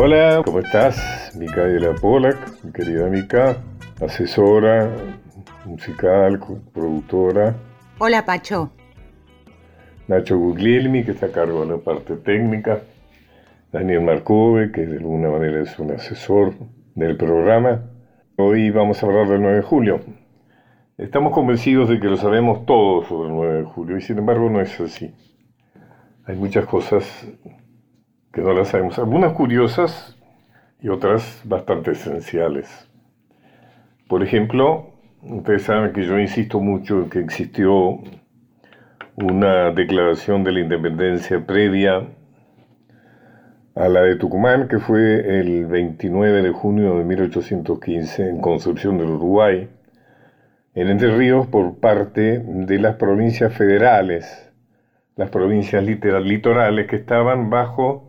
Hola, ¿cómo estás? Micaela Polak, mi querida Mica, asesora musical, productora. Hola, Pacho. Nacho Guglielmi, que está a cargo de la parte técnica. Daniel Marcove, que de alguna manera es un asesor del programa. Hoy vamos a hablar del 9 de julio. Estamos convencidos de que lo sabemos todo sobre el 9 de julio y sin embargo no es así. Hay muchas cosas que no las sabemos, algunas curiosas y otras bastante esenciales. Por ejemplo, ustedes saben que yo insisto mucho en que existió una declaración de la independencia previa a la de Tucumán, que fue el 29 de junio de 1815 en Concepción del Uruguay, en Entre Ríos por parte de las provincias federales, las provincias litorales que estaban bajo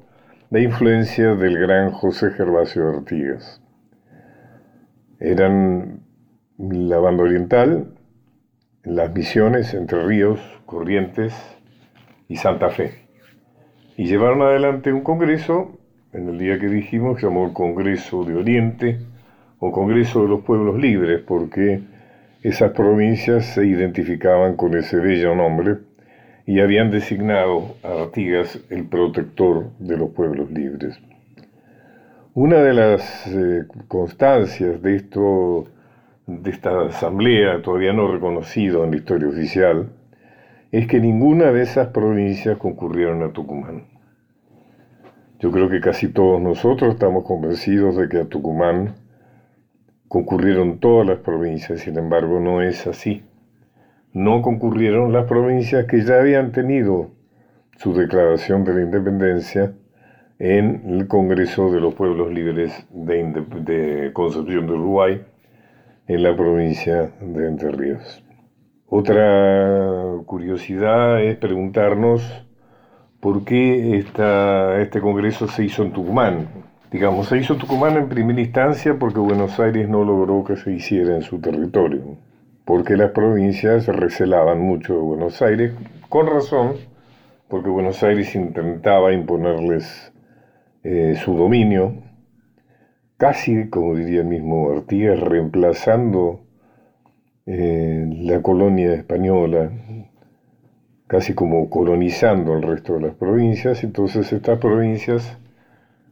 la influencia del gran José Gervasio Artigas. Eran la banda oriental, las misiones Entre Ríos, Corrientes y Santa Fe. Y llevaron adelante un congreso, en el día que dijimos, llamó el Congreso de Oriente o Congreso de los Pueblos Libres, porque esas provincias se identificaban con ese bello nombre y habían designado a Artigas el protector de los pueblos libres. Una de las eh, constancias de, esto, de esta asamblea, todavía no reconocido en la historia oficial, es que ninguna de esas provincias concurrieron a Tucumán. Yo creo que casi todos nosotros estamos convencidos de que a Tucumán concurrieron todas las provincias, sin embargo no es así no concurrieron las provincias que ya habían tenido su declaración de la independencia en el Congreso de los Pueblos Libres de, Concepción de Uruguay, en la provincia de Entre Ríos. Otra curiosidad es preguntarnos por qué este Congreso se hizo en Tucumán. Digamos, se hizo Tucumán en primera instancia porque Buenos Aires no logró que se hiciera en su territorio porque las provincias recelaban mucho de Buenos Aires, con razón, porque Buenos Aires intentaba imponerles eh, su dominio, casi, como diría el mismo Artigas, reemplazando eh, la colonia española, casi como colonizando el resto de las provincias, entonces estas provincias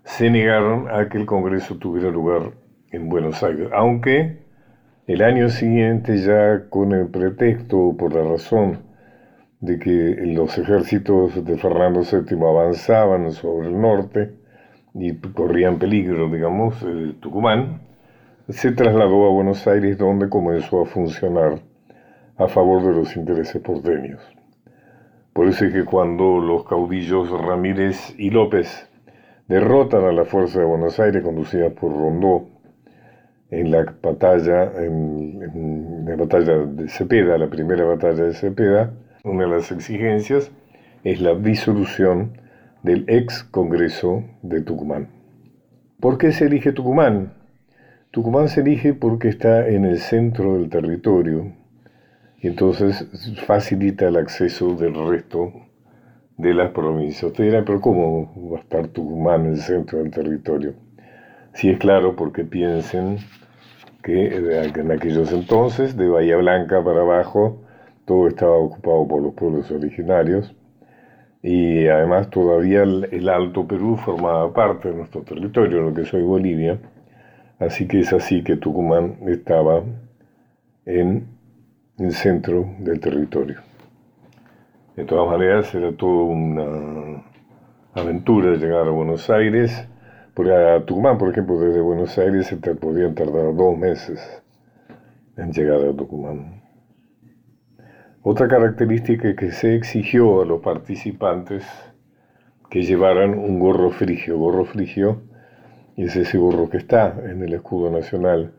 se negaron a que el Congreso tuviera lugar en Buenos Aires, aunque el año siguiente, ya con el pretexto, por la razón de que los ejércitos de Fernando VII avanzaban sobre el norte y corrían peligro, digamos, eh, Tucumán, se trasladó a Buenos Aires donde comenzó a funcionar a favor de los intereses porteños. Por eso es que cuando los caudillos Ramírez y López derrotan a la fuerza de Buenos Aires conducida por Rondó en la batalla, en, la batalla de Cepeda, la primera batalla de Cepeda, una de las exigencias es la disolución del ex Congreso de Tucumán. ¿Por qué se elige Tucumán? Tucumán se elige porque está en el centro del territorio y entonces facilita el acceso del resto de las provincias. Usted dirá, pero ¿cómo va a estar Tucumán en el centro del territorio? Si es claro, porque piensen que en aquellos entonces, de Bahía Blanca para abajo, todo estaba ocupado por los pueblos originarios. Y además todavía el, Alto Perú formaba parte de nuestro territorio, lo que soy Bolivia, así que es así que Tucumán estaba en el centro del territorio. De todas maneras, era toda una aventura llegar a Buenos Aires porque a Tucumán, por ejemplo, desde Buenos Aires se te podían tardar dos meses en llegar a Tucumán. Otra característica que se exigió a los participantes que llevaran un gorro frigio. Gorro frigio es ese gorro que está en el escudo nacional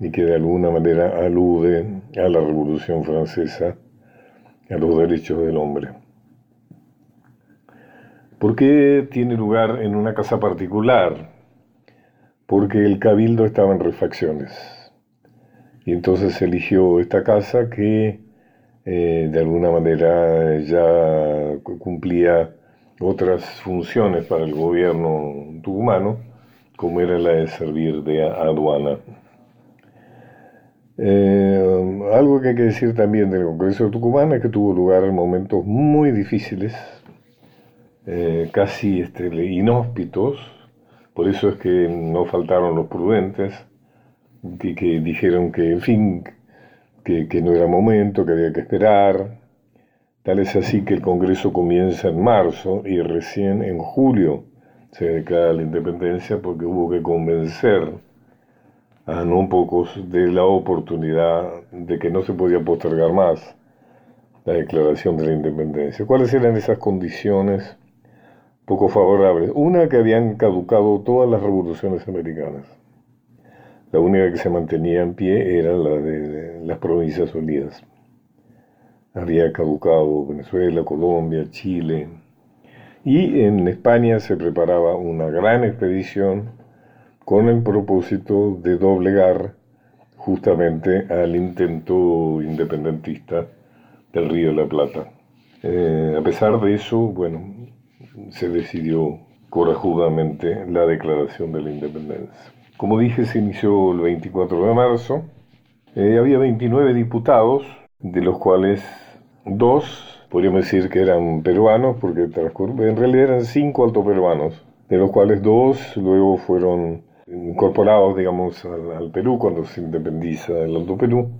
y que de alguna manera alude a la Revolución Francesa, a los derechos del hombre. ¿Por qué tiene lugar en una casa particular? Porque el cabildo estaba en refacciones. Y entonces se eligió esta casa que eh, de alguna manera ya cumplía otras funciones para el gobierno tucumano como era la de servir de aduana. Eh, algo que hay que decir también del Congreso de Tucumán es que tuvo lugar en momentos muy difíciles, eh, casi este, inhóspitos, por eso es que no faltaron los prudentes, que, dijeron que, en fin, que, que no era momento, que había que esperar. Tal es así que el Congreso comienza en marzo y recién en julio se declara la independencia porque hubo que convencer a no pocos de la oportunidad de que no se podía postergar más la declaración de la independencia. ¿Cuáles eran esas condiciones poco favorables? Una, que habían caducado todas las revoluciones americanas. La única que se mantenía en pie era la de las Provincias Unidas. Había caducado Venezuela, Colombia, Chile. Y en España se preparaba una gran expedición con el propósito de doblegar justamente al intento independentista del Río de la Plata. Eh, a pesar de eso, bueno, se decidió corajudamente la declaración de la independencia. Como dije, se inició el 24 de marzo. Eh, había 29 diputados, de los cuales dos, podríamos decir que eran peruanos, porque en realidad eran cinco altos peruanos, de los cuales dos luego fueron incorporados, digamos, al, Perú cuando se independiza el Alto Perú,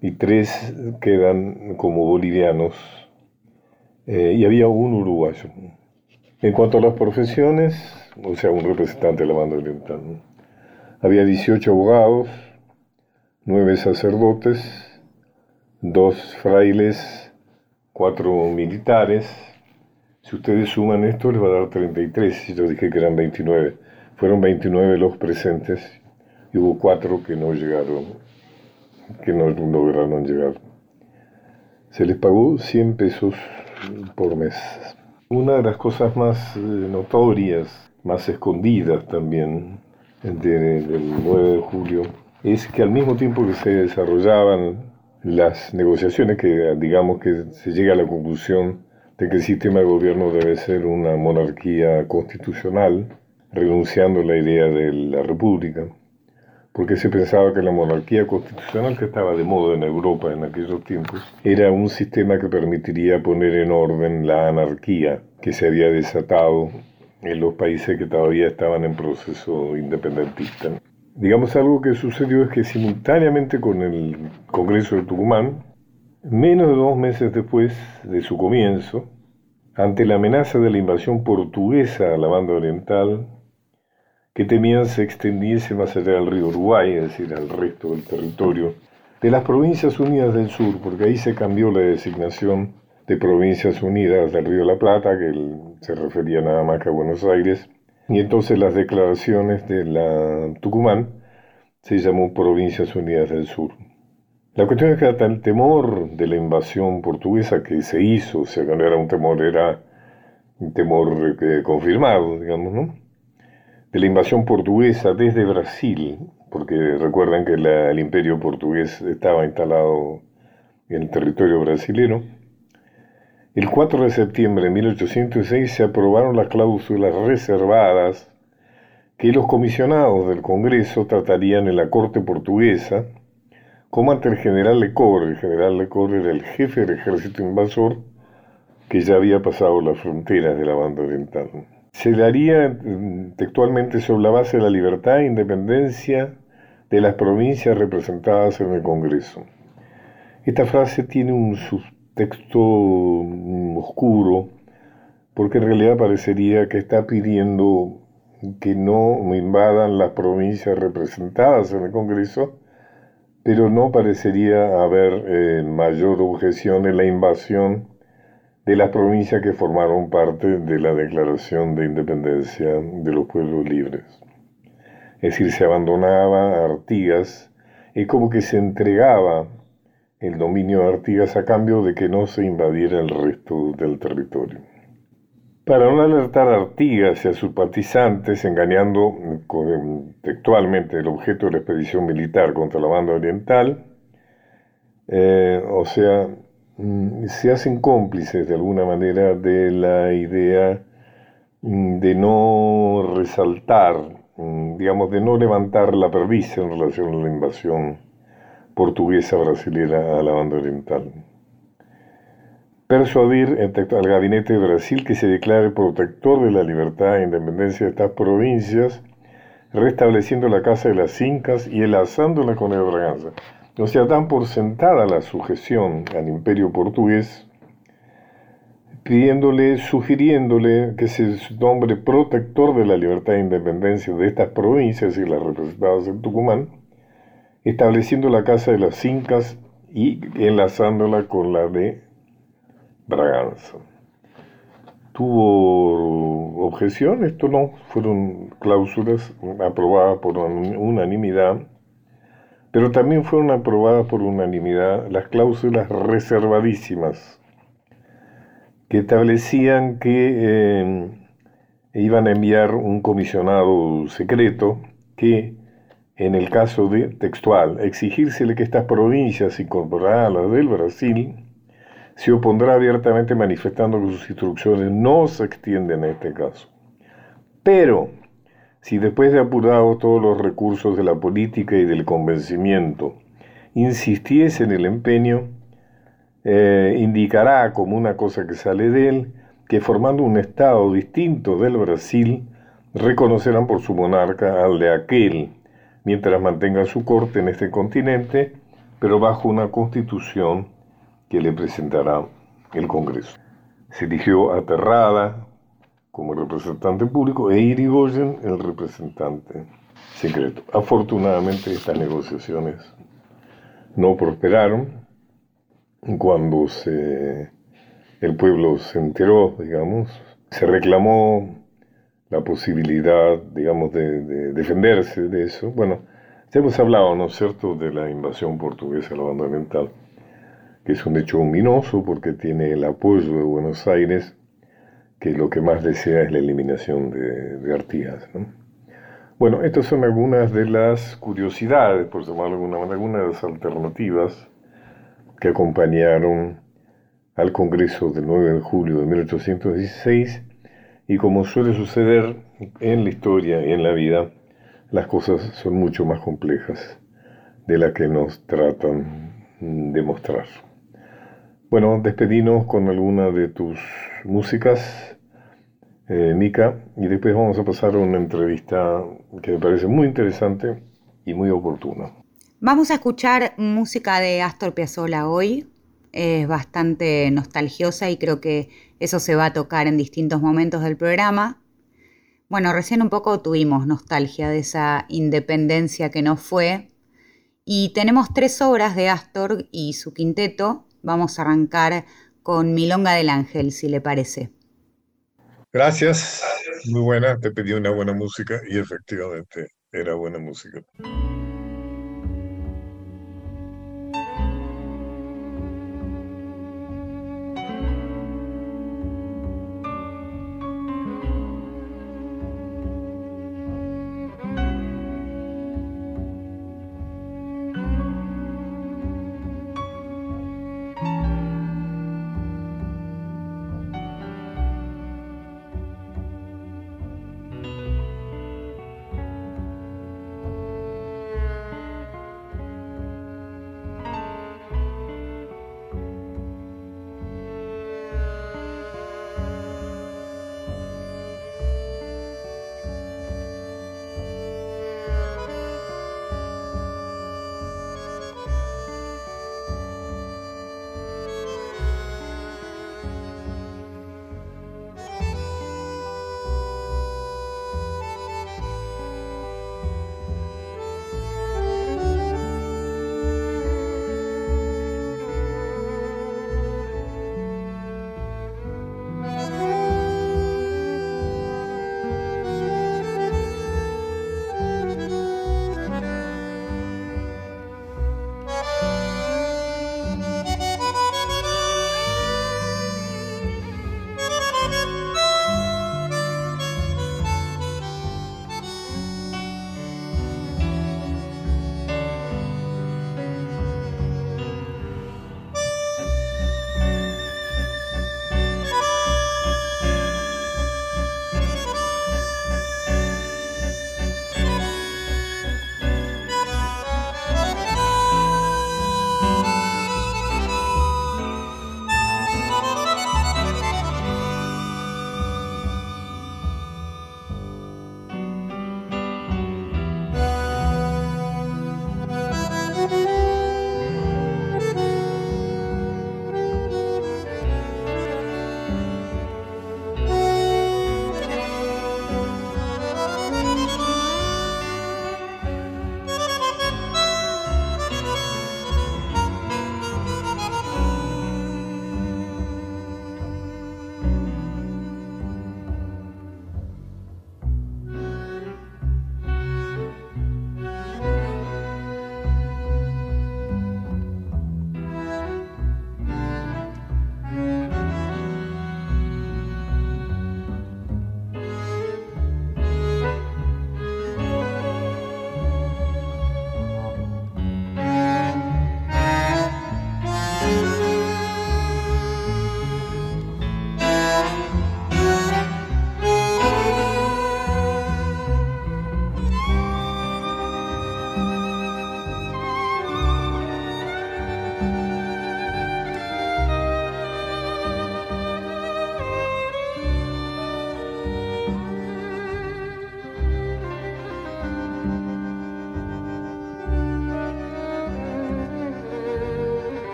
y tres quedan como bolivianos, eh, y había un uruguayo. En cuanto a las profesiones, o sea, un representante de la banda oriental, había 18 abogados, 9 sacerdotes, 2 frailes, 4 militares. Si ustedes suman esto, les va a dar 33, yo dije que eran 29. Fueron 29 los presentes y hubo cuatro que no llegaron, que no lograron llegar. Se les pagó 100 pesos por mes. Una de las cosas más eh, notorias, más escondidas también del 9 de julio, es que al mismo tiempo que se desarrollaban las negociaciones, que digamos que se llega a la conclusión de que el sistema de gobierno debe ser una monarquía constitucional, renunciando a la idea de la república, porque se pensaba que la monarquía constitucional que estaba de moda en Europa en aquellos tiempos era un sistema que permitiría poner en orden la anarquía que se había desatado en los países que todavía estaban en proceso independentista. Digamos algo que sucedió es que simultáneamente con el Congreso de Tucumán, menos de dos meses después de su comienzo, ante la amenaza de la invasión portuguesa a la banda oriental, que temían se extendiese más allá del río Uruguay, es decir, al resto del territorio, de las Provincias Unidas del Sur, porque ahí se cambió la designación de Provincias Unidas del Río de la Plata, que se refería nada más que a Buenos Aires, y entonces las declaraciones de la Tucumán se llamó Provincias Unidas del Sur. La cuestión es que hasta el temor de la invasión portuguesa que se hizo, o sea, no era un temor, era un temor eh, confirmado, digamos, ¿no? De la invasión portuguesa desde Brasil, porque recuerden que el imperio portugués estaba instalado en el territorio brasilero, el 4 de septiembre de 1806 se aprobaron las cláusulas reservadas que los comisionados del Congreso tratarían en la corte portuguesa como ante el general Lecor. El general Lecor era el jefe del ejército invasor que ya había pasado las fronteras de la banda oriental se daría mm, textualmente sobre la base de la libertad e independencia de las provincias representadas en el Congreso. Esta frase tiene un subtexto mm, oscuro porque en realidad parecería que está pidiendo que no invadan las provincias representadas en el Congreso, pero no parecería haber eh, mayor objeción en la invasión de las provincias que formaron parte de la Declaración de Independencia de los Pueblos Libres. Es decir, se abandonaba Artigas, es como que se entregaba el dominio de Artigas a cambio de que no se invadiera el resto del territorio. Para no alertar a Artigas y a sus partizantes, engañando textualmente el objeto de la expedición militar contra la banda oriental, eh, o sea, se hacen cómplices de alguna manera de la idea mm, de no resaltar mm, digamos, de no levantar la perdiz en relación a la invasión portuguesa brasilera a la banda oriental. Persuadir al gabinete de Brasil que se declare protector de la libertad e independencia de estas provincias, restableciendo la casa de las incas y enlazándola con el Braganza. O sea, dan por sentada la sujeción al imperio portugués pidiéndole, sugiriéndole que se nombre protector de la libertad e independencia de estas provincias y las representadas en Tucumán, estableciendo la casa de las incas y enlazándola con la de Braganza. ¿Tuvo objeción? Esto no, fueron cláusulas aprobadas por unanimidad, pero también fueron aprobadas por unanimidad las cláusulas reservadísimas que establecían que eh, iban a enviar un comisionado secreto que, en el caso de textual, exigírsele que estas provincias incorporadas del Brasil se opondrá abiertamente manifestando que sus instrucciones no se extienden a este caso. Pero, si después de apurados todos los recursos de la política y del convencimiento, insistiese en el empeño, eh, indicará como una cosa que sale de él que formando un Estado distinto del Brasil, reconocerán por su monarca al de aquel, mientras mantenga su corte en este continente, pero bajo una constitución que le presentará el Congreso. Se eligió a Terrada como representante público e Irigoyen el representante secreto. Afortunadamente estas negociaciones no prosperaron cuando el pueblo se enteró, digamos, se reclamó la posibilidad, digamos, de, defenderse de eso. Bueno, ya hemos hablado, ¿no es cierto?, de la invasión portuguesa a la banda oriental, que es un hecho ominoso porque tiene el apoyo de Buenos Aires, que lo que más desea es la eliminación de, de Artigas, ¿no? Bueno, estas son algunas de las curiosidades, por llamarlo de alguna manera, algunas de las alternativas que acompañaron al Congreso del 9 de julio de 1816 y como suele suceder en la historia y en la vida, las cosas son mucho más complejas de las que nos tratan de mostrar. Bueno, despedimos con alguna de tus músicas, eh, Nika, y después vamos a pasar a una entrevista que me parece muy interesante y muy oportuna. Vamos a escuchar música de Astor Piazzolla hoy. Es bastante nostalgiosa y creo que eso se va a tocar en distintos momentos del programa. Bueno, recién un poco tuvimos nostalgia de esa independencia que no fue. Y tenemos tres obras de Astor y su quinteto. Vamos a arrancar con Milonga del Ángel, si le parece. Gracias, muy buena. Te pedí una buena música y efectivamente era buena música.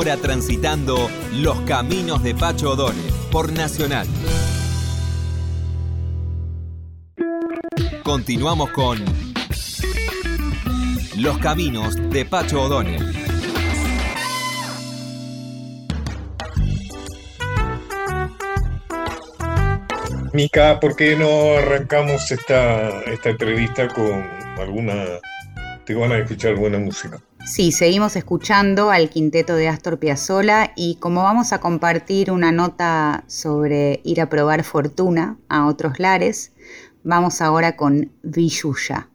Hora transitando los caminos de Pacho O'Donnell por Nacional. Continuamos con Los caminos de Pacho O'Donnell. Mica, ¿por qué no arrancamos esta, esta entrevista con alguna... Te van a escuchar buena música? Sí, seguimos escuchando al quinteto de Astor Piazzolla y como vamos a compartir una nota sobre ir a probar fortuna a otros lares, vamos ahora con Villuya.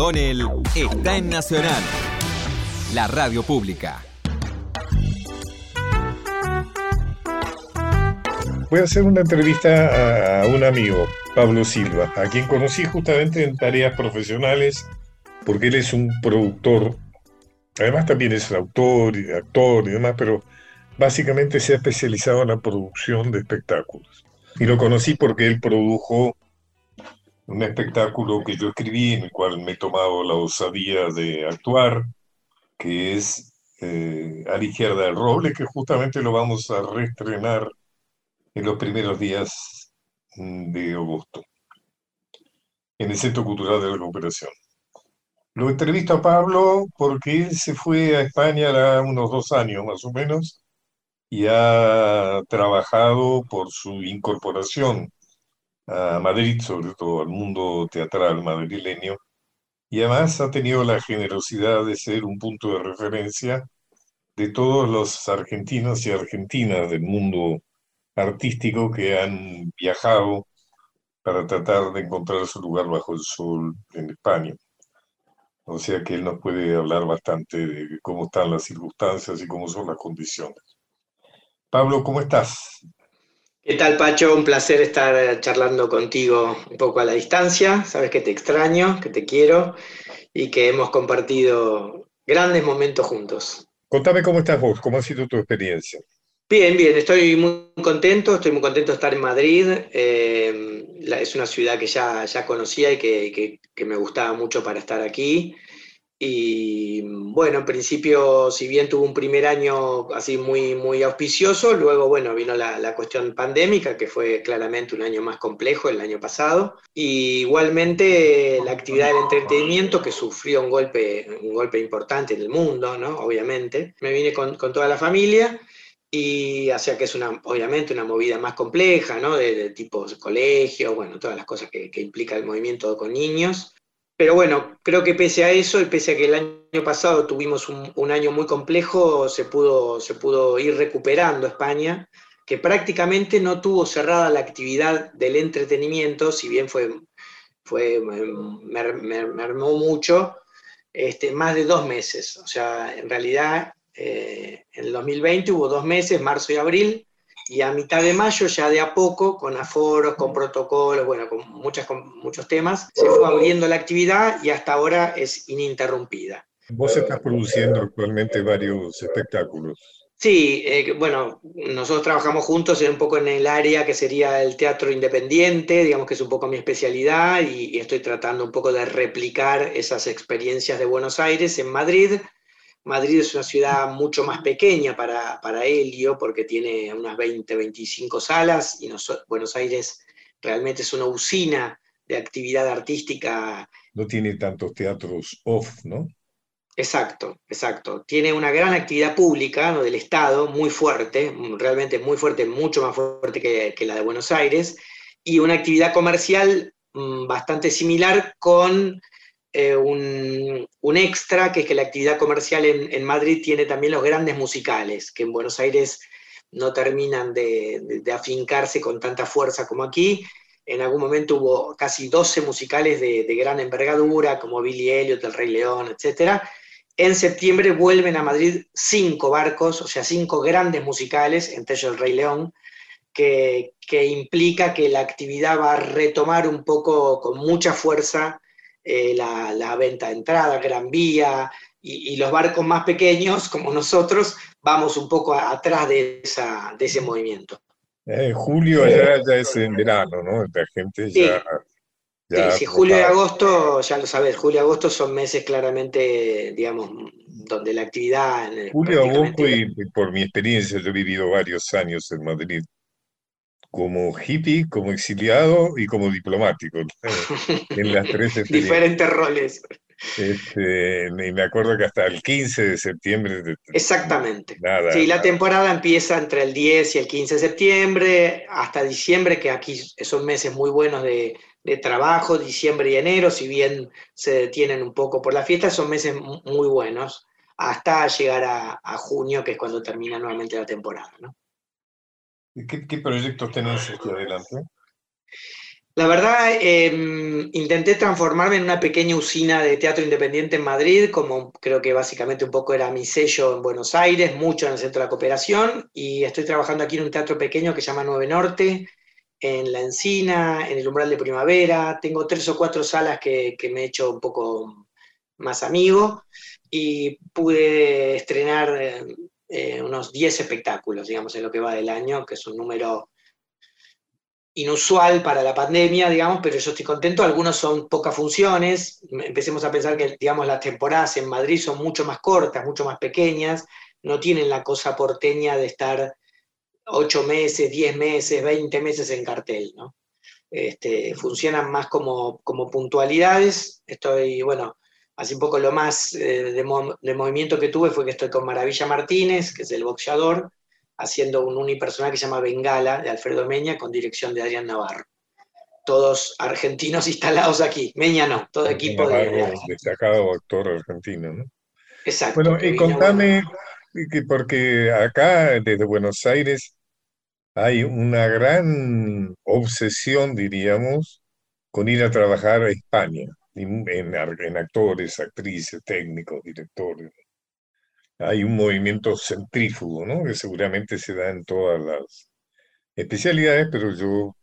O'Donnell está en Nacional, la radio pública. Voy a hacer una entrevista a un amigo, Pablo Silva, a quien conocí justamente en tareas profesionales, porque él es un productor, además también es autor, y actor y demás, pero básicamente se ha especializado en la producción de espectáculos. Y lo conocí porque él produjo un espectáculo que yo escribí, en el cual me he tomado la osadía de actuar, que es eh, A la izquierda del roble, que justamente lo vamos a reestrenar en los primeros días de agosto, en el Centro Cultural de la Cooperación. Lo entrevisto a Pablo porque él se fue a España hace unos dos años más o menos y ha trabajado por su incorporación a Madrid, sobre todo al mundo teatral madrileño, y además ha tenido la generosidad de ser un punto de referencia de todos los argentinos y argentinas del mundo artístico que han viajado para tratar de encontrar su lugar bajo el sol en España. O sea que él nos puede hablar bastante de cómo están las circunstancias y cómo son las condiciones. Pablo, ¿cómo estás? ¿Qué tal, Pacho? Un placer estar charlando contigo un poco a la distancia. Sabes que te extraño, que te quiero y que hemos compartido grandes momentos juntos. Contame cómo estás vos, cómo ha sido tu experiencia. Bien, bien, estoy muy contento, estoy muy contento de estar en Madrid. Eh, es una ciudad que ya, ya conocía y que, que me gustaba mucho para estar aquí. Y bueno, en principio, si bien tuvo un primer año así muy, muy auspicioso, luego, bueno, vino la, la, cuestión pandémica, que fue claramente un año más complejo el año pasado. Y igualmente la actividad del entretenimiento, que sufrió un golpe, un golpe importante en el mundo, ¿no? Obviamente. Me vine con, con toda la familia y hacia que es una, obviamente una movida más compleja, ¿no? De, de tipo colegio, bueno, todas las cosas que, que implica el movimiento con niños. Pero bueno, creo que pese a eso y pese a que el año pasado tuvimos un, año muy complejo, se pudo, se pudo ir recuperando España, que prácticamente no tuvo cerrada la actividad del entretenimiento, si bien fue, fue me, me, me armó mucho, este, más de dos meses. O sea, en realidad eh, en el 2020 hubo dos meses, marzo y abril, y a mitad de mayo ya de a poco, con aforos, con protocolos, bueno, con, muchas, con muchos temas, se fue abriendo la actividad y hasta ahora es ininterrumpida. Vos estás produciendo actualmente varios espectáculos. Sí, eh, bueno, nosotros trabajamos juntos en un poco en el área que sería el teatro independiente, digamos que es un poco mi especialidad y, y estoy tratando un poco de replicar esas experiencias de Buenos Aires en Madrid, Madrid es una ciudad mucho más pequeña para, para Helio, porque tiene unas 20, 25 salas, y Buenos Aires realmente es una usina de actividad artística. No tiene tantos teatros off, ¿no? Exacto, exacto. Tiene una gran actividad pública ¿no? del Estado, muy fuerte, realmente muy fuerte, mucho más fuerte que, que la de Buenos Aires, y una actividad comercial mmm, bastante similar con eh, un, extra, que es que la actividad comercial en, Madrid tiene también los grandes musicales, que en Buenos Aires no terminan de, afincarse con tanta fuerza como aquí. En algún momento hubo casi 12 musicales de, de gran envergadura, como Billy Elliot, El Rey León, etc. En septiembre vuelven a Madrid cinco barcos, o sea, cinco grandes musicales, entre ellos El Rey León, que, que implica que la actividad va a retomar un poco con mucha fuerza eh, la, la, venta de entrada, Gran Vía, y, y, los barcos más pequeños, como nosotros, vamos un poco a, atrás de, esa, de ese movimiento. Eh, julio ya, ya, es en verano, ¿no? La gente sí. ya... sí, sí, julio y agosto, ya lo sabes, julio y agosto son meses claramente, digamos, donde la actividad... Julio, agosto, y, y por mi experiencia, yo he vivido varios años en Madrid, como hippie, como exiliado y como diplomático. en las tres Diferentes roles. Este, y me acuerdo que hasta el 15 de septiembre. Exactamente. Nada, sí, la temporada empieza entre el 10 y el 15 de septiembre, hasta diciembre, que aquí son meses muy buenos de, de trabajo, diciembre y enero, si bien se detienen un poco por la fiesta, son meses muy buenos, hasta llegar a, a junio, que es cuando termina nuevamente la temporada. ¿no? ¿Qué, ¿Qué, proyectos tenés hacia adelante? La verdad, em, intenté transformarme en una pequeña usina de teatro independiente en Madrid, como creo que básicamente un poco era mi sello en Buenos Aires, mucho en el Centro de la Cooperación, y estoy trabajando aquí en un teatro pequeño que se llama Nueve Norte, en La Encina, en el Umbral de Primavera. Tengo tres o cuatro salas que, me he hecho un poco más amigo y pude estrenar eh, unos 10 espectáculos, digamos, en lo que va del año, que es un número inusual para la pandemia, digamos, pero yo estoy contento. Algunos son pocas funciones. Empecemos a pensar que, digamos, las temporadas en Madrid son mucho más cortas, mucho más pequeñas. No tienen la cosa porteña de estar ocho meses, diez meses, veinte meses en cartel, ¿no? Este, funcionan más como, como puntualidades. Estoy, bueno, así un poco lo más eh, de, de movimiento que tuve fue que estoy con Maravilla Martínez, que es el boxeador, haciendo un unipersonal que se llama Bengala, de Alfredo Meña, con dirección de Adrián Navarro. Todos argentinos instalados aquí. Meña no, todo equipo de, Destacado actor argentino, ¿no? Exacto. Bueno, y contame, que porque acá, desde Buenos Aires, hay una gran obsesión, diríamos, con ir a trabajar a España, en, actores, actrices, técnicos, directores hay un movimiento centrífugo, ¿no? Que seguramente se da en todas las especialidades, pero yo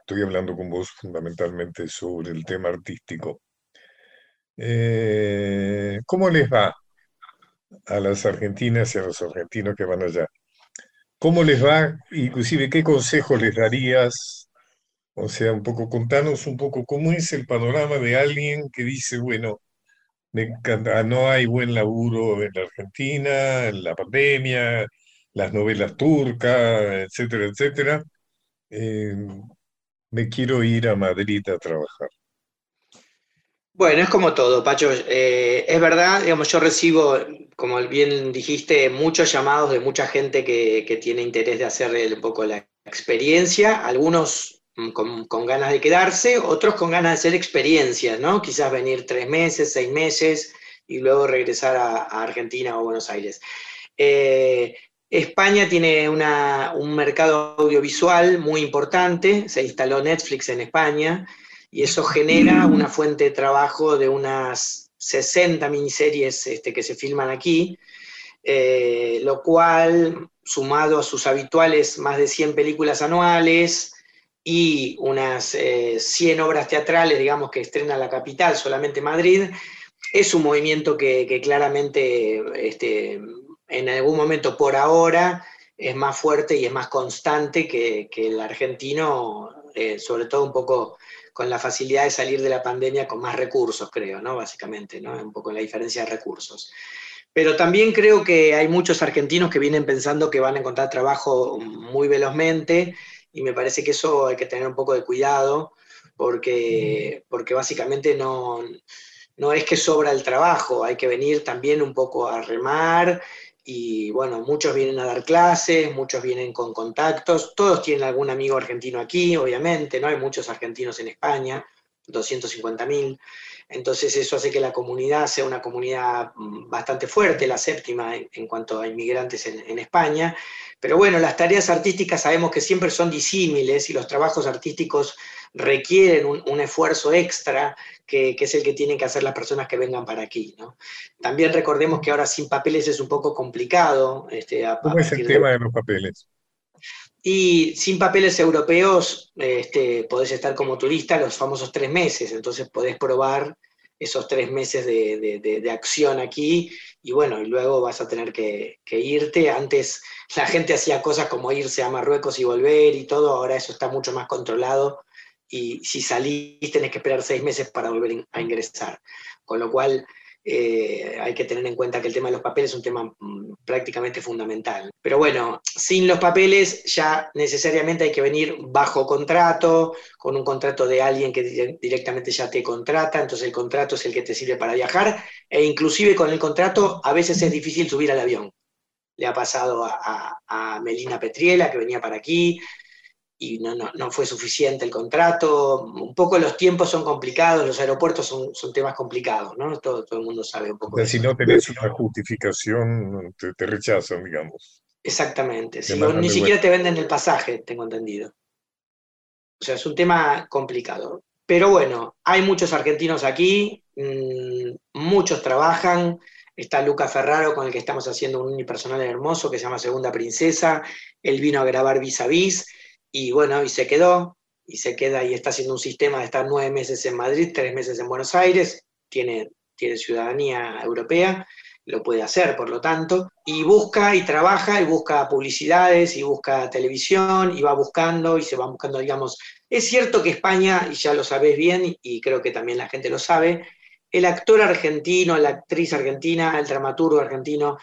estoy hablando con vos fundamentalmente sobre el tema artístico. Eh, ¿cómo les va a las argentinas y a los argentinos que van allá? ¿Cómo les va? Inclusive, ¿qué consejos les darías? O sea, un poco, contanos un poco cómo es el panorama de alguien que dice, bueno, me encanta, no hay buen laburo en la Argentina, en la pandemia, las novelas turcas, etcétera, etcétera. Eh, me quiero ir a Madrid a trabajar. Bueno, es como todo, Pacho. Eh, es verdad, digamos, yo recibo, como bien dijiste, muchos llamados de mucha gente que, que tiene interés de hacer un poco la experiencia. Algunos Mm, con, ganas de quedarse, otros con ganas de hacer experiencias, ¿no? Quizás venir tres meses, seis meses y luego regresar a, Argentina o Buenos Aires. Eh, España tiene un mercado audiovisual muy importante, se instaló Netflix en España y eso genera una fuente de trabajo de unas 60 miniseries este, que se filman aquí, eh, lo cual, sumado a sus habituales más de 100 películas anuales, y unas 100 eh, obras teatrales, digamos, que estrena la capital, solamente Madrid, es un movimiento que, claramente este, en algún momento por ahora es más fuerte y es más constante que, el argentino, eh, sobre todo un poco con la facilidad de salir de la pandemia con más recursos, creo, ¿no? Básicamente, ¿no? Un poco la diferencia de recursos. Pero también creo que hay muchos argentinos que vienen pensando que van a encontrar trabajo muy velozmente y me parece que eso hay que tener un poco de cuidado porque, porque básicamente no, no es que sobra el trabajo, hay que venir también un poco a remar y bueno, muchos vienen a dar clases, muchos vienen con contactos, todos tienen algún amigo argentino aquí, obviamente, ¿no? Hay muchos argentinos en España, 250.000. Entonces eso hace que la comunidad sea una comunidad mm, bastante fuerte, la séptima en, cuanto a inmigrantes en, España. Pero bueno, las tareas artísticas sabemos que siempre son disímiles y los trabajos artísticos requieren un, esfuerzo extra que, es el que tienen que hacer las personas que vengan para aquí. También recordemos que ahora sin papeles es un poco complicado. Este, ¿Cómo es el tema de los papeles? Y sin papeles europeos este, podés estar como turista los famosos tres meses, entonces podés probar esos tres meses de, acción aquí y bueno, y luego vas a tener que, irte. Antes la gente hacía cosas como irse a Marruecos y volver y todo, ahora eso está mucho más controlado y si salís tenés que esperar seis meses para volver a ingresar. Con lo cual eh, hay que tener en cuenta que el tema de los papeles es un tema mm, prácticamente fundamental. Pero bueno, sin los papeles ya necesariamente hay que venir bajo contrato, con un contrato de alguien que directamente ya te contrata, entonces el contrato es el que te sirve para viajar, e inclusive con el contrato a veces es difícil subir al avión. Le ha pasado a, a Melina Petriela, que venía para aquí, y no, no, no, fue suficiente el contrato. Un poco los tiempos son complicados, los aeropuertos son, son temas complicados, ¿no? Todo, todo, el mundo sabe un poco. si no tenés una justificación, te, rechazan, digamos. Exactamente. ni siquiera te venden el pasaje, tengo entendido. sea, es un tema complicado. Pero bueno, hay muchos argentinos aquí, mm, muchos trabajan. Está Luca Ferraro con el que estamos haciendo un unipersonal hermoso que se llama Segunda Princesa. Él vino a grabar vis a vis y bueno, y se quedó, y se queda y está haciendo un sistema de estar nueve meses en Madrid, tres meses en Buenos Aires, tiene, tiene ciudadanía europea, lo puede hacer, por lo tanto, y busca y trabaja y busca publicidades y busca televisión y va buscando y se va buscando, digamos, es cierto que España, y ya lo sabés bien y creo que también la gente lo sabe, el actor argentino, la actriz argentina, el dramaturgo argentino,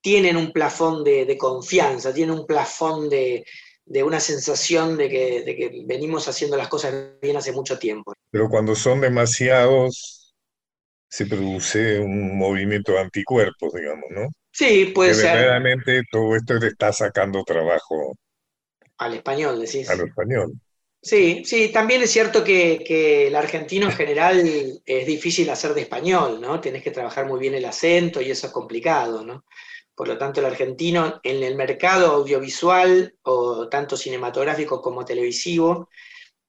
tienen un plafón de, confianza, tienen un plafón de, una sensación de que, de que venimos haciendo las cosas bien hace mucho tiempo. Pero cuando son demasiados, se produce un movimiento de anticuerpos, digamos, ¿no? Sí, puede ser. Verdaderamente todo esto te está sacando trabajo. Al español, decís. Al español. Sí, sí, también es cierto que, el argentino en general es difícil hacer de español, ¿no? Tenés que trabajar muy bien el acento y eso es complicado, ¿no? Por lo tanto, el argentino en el mercado audiovisual, o tanto cinematográfico como televisivo,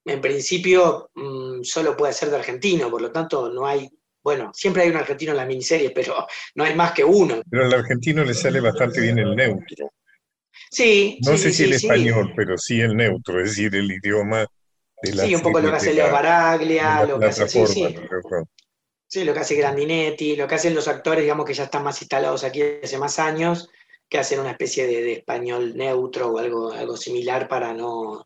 en principio mm, solo puede ser de argentino, por lo tanto no hay bueno, siempre hay un argentino en las miniseries, pero no hay más que uno. Pero al argentino le sale bastante bien el neutro. Sí. No sé si el español, pero sí el neutro, es decir, el idioma de la Sí, un poco lo que hace Leo Baraglia, lo que hace. Sí, sí. Sí, lo que hace Grandinetti, lo que hacen los actores, digamos, que ya están más instalados aquí hace más años, que hacen una especie de, español neutro o algo, algo similar para no.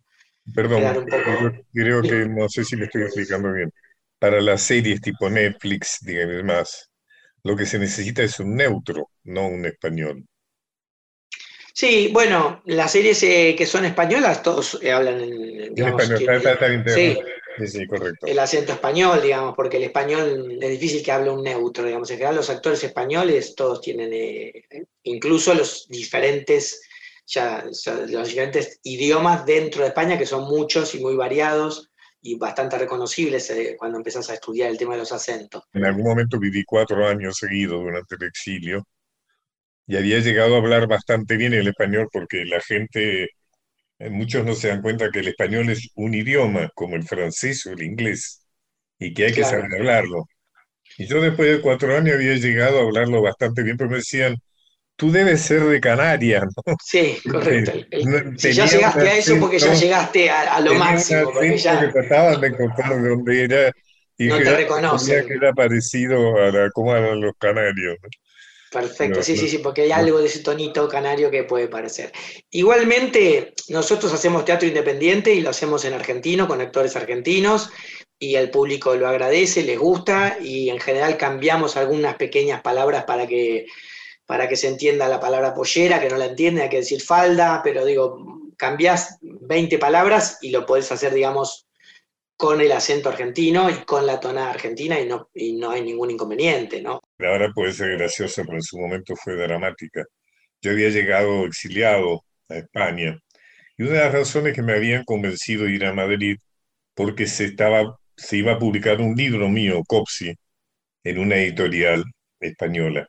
Perdón, un poco... creo que no sé si me estoy explicando bien para las series tipo Netflix, digamos más, lo que se necesita es un neutro, no un español. Sí, bueno, las series eh, que son españolas, todos eh, hablan en, español. sí, sí, correcto. El acento español, digamos, porque el español es difícil que hable un neutro, digamos. En general, los actores españoles todos tienen, eh, incluso los diferentes, ya, los diferentes idiomas dentro de España, que son muchos y muy variados y bastante reconocibles eh, cuando empezás a estudiar el tema de los acentos. En algún momento viví cuatro años seguidos durante el exilio y había llegado a hablar bastante bien el español porque la gente, muchos no se dan cuenta que el español es un idioma como el francés o el inglés y que hay que saber hablarlo. Y yo después de cuatro años había llegado a hablarlo bastante bien, pero me decían, tú debes ser de Canarias, ¿no? Sí, correcto. si ya llegaste a eso porque ya llegaste a, lo máximo. Porque ya... que trataban de encontrar de dónde era y no que, te reconocen. que era parecido a la, como eran los canarios. Perfecto, sí, sí, sí, porque hay algo de ese tonito canario que puede parecer. Igualmente, nosotros hacemos teatro independiente y lo hacemos en argentino, con actores argentinos, y el público lo agradece, les gusta, y en general cambiamos algunas pequeñas palabras para que para que se entienda la palabra pollera, que no la entiende, hay que decir falda, pero digo, cambias 20 palabras y lo puedes hacer, digamos, con el acento argentino y con la tonada argentina y no, y no hay ningún inconveniente, ¿no? Ahora puede ser gracioso, pero en su momento fue dramática. Yo había llegado exiliado a España y una de las razones que me habían convencido de ir a Madrid porque se, estaba, se iba a publicar un libro mío, Copsi, en una editorial española.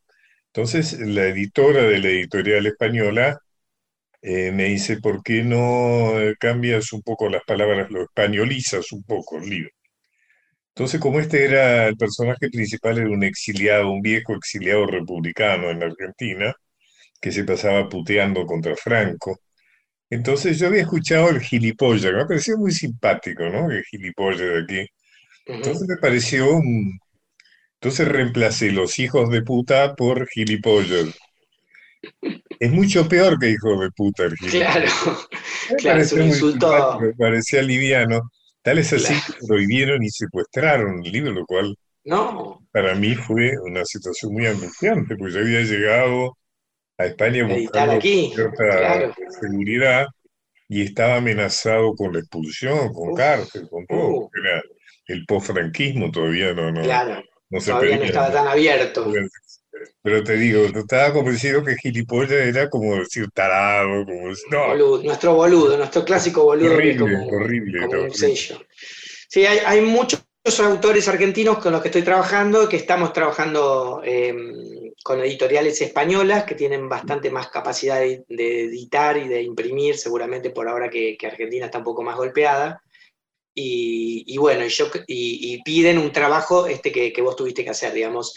Entonces, la editora de la editorial española eh, me dice, ¿por qué no eh, cambias un poco las palabras, lo españolizas un poco el libro? Entonces, como este era el personaje principal, era un exiliado, un viejo exiliado republicano en Argentina, que se pasaba puteando contra Franco. Entonces yo había escuchado el gilipollas, me pareció muy simpático, ¿no? El gilipollas de aquí. Entonces me pareció un, entonces reemplacé los hijos de puta por gilipollas. Es mucho peor que hijo de puta el Claro, claro, es un insulto. Me parecía liviano. Tal es así que prohibieron y secuestraron el libro, lo cual no. para mí fue una situación muy angustiante, porque yo había llegado a España buscando aquí, cierta seguridad y estaba amenazado con la expulsión, con cárcel, con todo. Uh. Era el post-franquismo todavía no, no, claro. Todavía no estaba tan abierto. Pero te digo, estaba convencido que gilipollas era como decir tarado, como no. nuestro boludo, nuestro clásico boludo. Horrible, horrible. un sello. Sí, hay, muchos autores argentinos con los que estoy trabajando, que estamos trabajando em, con editoriales españolas que tienen bastante más capacidad de, editar y de imprimir, seguramente por ahora que, que Argentina está un poco más golpeada y, bueno, y, yo, y, piden un trabajo este que, vos tuviste que hacer, digamos.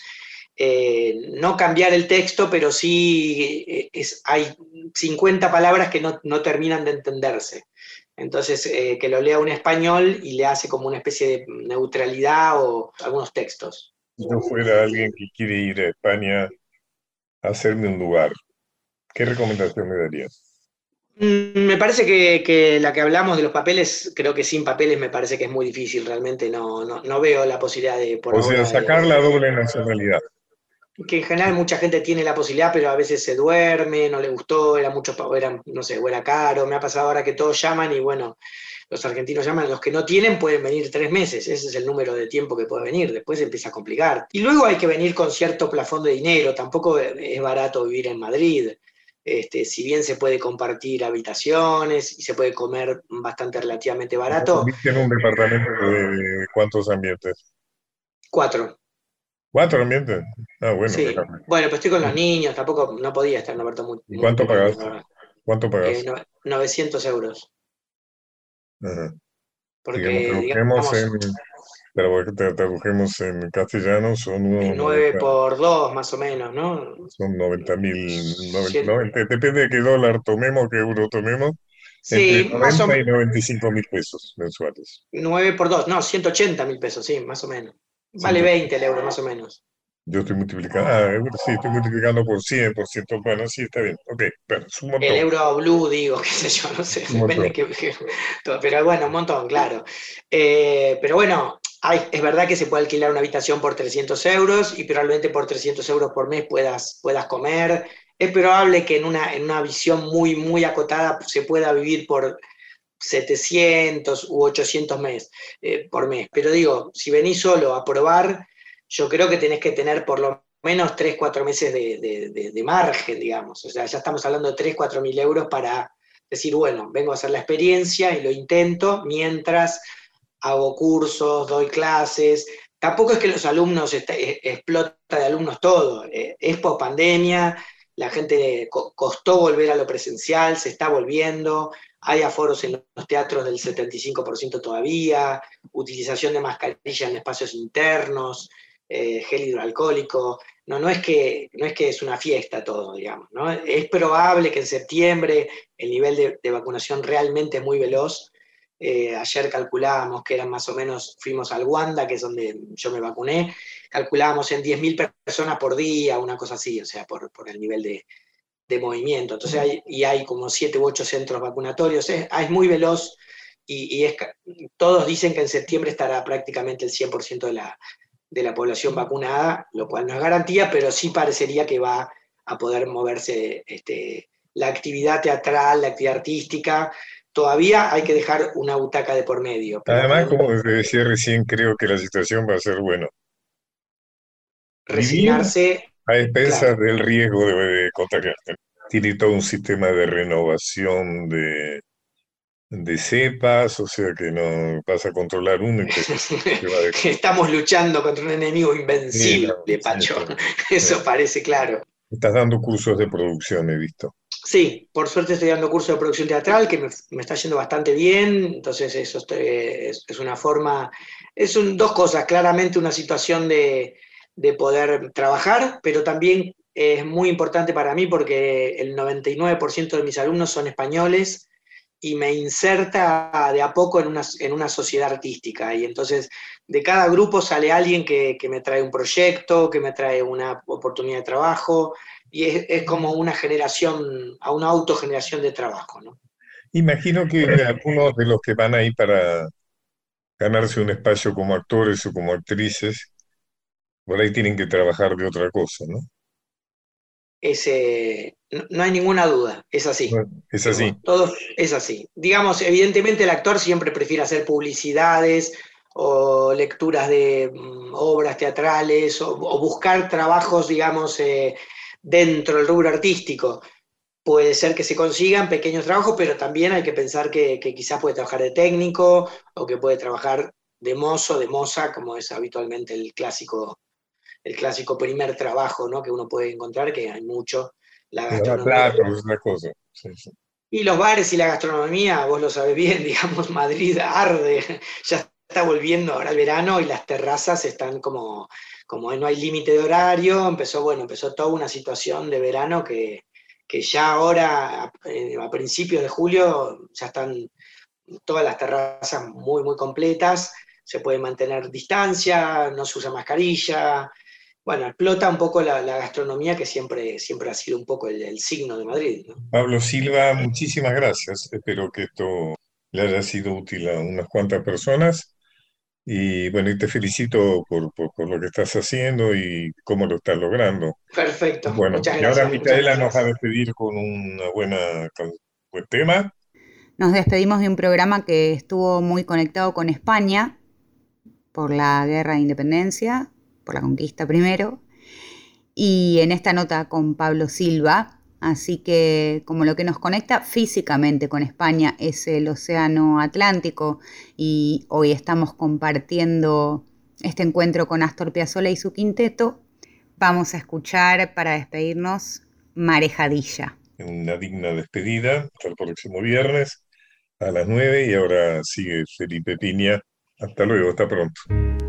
Eh, no cambiar el texto, pero sí eh, es, hay 50 palabras que no, terminan de entenderse. Entonces, eh, que lo lea un español y le hace como una especie de neutralidad o algunos textos. Si yo fuera alguien que quiere ir a España a hacerme un lugar, ¿qué recomendación me darías? Mm, me parece que, la que hablamos de los papeles, creo que sin papeles me parece que es muy difícil, realmente no, no, veo la posibilidad de... Por o sea, sacar la doble nacionalidad. Que en general mucha gente tiene la posibilidad, pero a veces se duerme, no le gustó, era mucho, era, no sé, era caro, me ha pasado ahora que todos llaman y bueno, los argentinos llaman, los que no tienen pueden venir tres meses, ese es el número de tiempo que puede venir, después empieza a complicar. Y luego hay que venir con cierto plafón de dinero, tampoco es barato vivir en Madrid. Este, si bien se puede compartir habitaciones y se puede comer bastante relativamente barato. en un departamento de cuántos ambientes? Cuatro. ¿Cuatro ambientes? Ah, bueno. Bueno, pues estoy con los niños, tampoco no podía estar en Alberto. ¿Y cuánto pagas? ¿Cuánto pagas? 900 eh, euros. Porque, digamos, en, pero te tradujemos en castellano, son unos... 9 por 2 más o menos, ¿no? Son 90 mil, depende de qué dólar tomemos, qué euro tomemos. Sí, entre 90 más y 95 mil pesos mensuales. 9 por 2, no, 180 mil pesos, sí, más o menos. Vale 20 el euro, más o menos. Yo estoy multiplicando, ah, sí, estoy multiplicando por 100, por ciento, bueno, sí, está bien, ok, pero es un montón. El euro blue, digo, qué sé yo, no sé, depende que, pero bueno, un montón, claro. Eh, pero bueno, es verdad que se puede alquilar una habitación por 300 euros y probablemente por 300 euros por mes puedas, puedas comer. Es probable que en una, en una visión muy, muy acotada se pueda vivir por 700 u 800 mes, eh, por mes. Pero digo, si venís solo a probar, yo creo que tenés que tener por lo menos 3, 4 meses de, de, margen, digamos. O sea, ya estamos hablando de 3, 4 mil euros para decir, bueno, vengo a hacer la experiencia y lo intento mientras hago cursos, doy clases. Tampoco es que los alumnos eh, explota de alumnos todo. Eh, es post pandemia, la gente costó volver a lo presencial, se está volviendo. Hay aforos en los teatros del 75% todavía, utilización de mascarilla en espacios internos, eh, gel hidroalcohólico. No, no, es que, no es que es una fiesta todo, digamos. ¿no? Es probable que en septiembre el nivel de vacunación realmente es muy veloz eh, ayer calculábamos que eran más o menos, fuimos al Wanda, que es donde yo me vacuné, calculábamos en 10.000 personas por día, una cosa así, o sea, por, el nivel de, movimiento. Entonces, hay, y hay como 7 u 8 centros vacunatorios, es, ah, es muy veloz y, es, todos dicen que en septiembre estará prácticamente el 100% de la, de la población vacunada, lo cual no es garantía, pero sí parecería que va a poder moverse este, la actividad teatral, la actividad artística, todavía hay que dejar una butaca de por medio. Además, como decía recién, creo que la situación va a ser bueno. Resignarse. A expensas del riesgo de, contagiarte. Tiene todo un sistema de renovación de, de cepas, o sea que no vas a controlar uno y Estamos luchando contra un enemigo invencible, de Pacho. Eso parece claro. Estás dando cursos de producción, he visto. Sí, por suerte estoy dando curso de producción teatral que me, está yendo bastante bien, entonces eso es, una forma, es dos cosas, claramente una situación de, poder trabajar, pero también es muy importante para mí porque el 99% de mis alumnos son españoles y me inserta de a poco en una, en una sociedad artística. Y entonces de cada grupo sale alguien que, que me trae un proyecto, que me trae una oportunidad de trabajo, y es, como una generación, a una autogeneración de trabajo. ¿no? Imagino que algunos de los que van ahí para ganarse un espacio como actores o como actrices, por ahí tienen que trabajar de otra cosa, ¿no? Ese, no, hay ninguna duda, es así. Es así. Todo es así. Digamos, evidentemente el actor siempre prefiere hacer publicidades o lecturas de mm, obras teatrales o, buscar trabajos, digamos, eh, dentro del rubro artístico. Puede ser que se consigan pequeños trabajos, pero también hay que pensar que, quizás puede trabajar de técnico o que puede trabajar de mozo, de moza, como es habitualmente el clásico, el clásico primer trabajo ¿no? que uno puede encontrar, que hay mucho. La cosa. Y los bares y la gastronomía, vos lo sabés bien, digamos, Madrid arde, ya está volviendo ahora el verano y las terrazas están como, como no hay límite de horario, empezó, bueno, empezó toda una situación de verano que, que ya ahora, eh, a principios de julio, ya están todas las terrazas muy, muy completas, se puede mantener distancia, no se usa mascarilla, bueno, explota un poco la, gastronomía que siempre, siempre ha sido un poco el, signo de Madrid. Pablo Silva, muchísimas gracias. Espero que esto le haya sido útil a unas cuantas personas. Y bueno, y te felicito por, lo que estás haciendo y cómo lo estás logrando. Perfecto. Bueno, y ahora Micaela nos va a despedir con una buena con buen tema. Nos despedimos de un programa que estuvo muy conectado con España por la guerra de independencia por la conquista primero, y en esta nota con Pablo Silva, así que como lo que nos conecta físicamente con España es el Océano Atlántico y hoy estamos compartiendo este encuentro con Astor Piazzolla y su quinteto, vamos a escuchar para despedirnos Marejadilla. Una digna despedida hasta el próximo viernes a las 9 y ahora sigue Felipe Piña. Hasta luego, hasta pronto.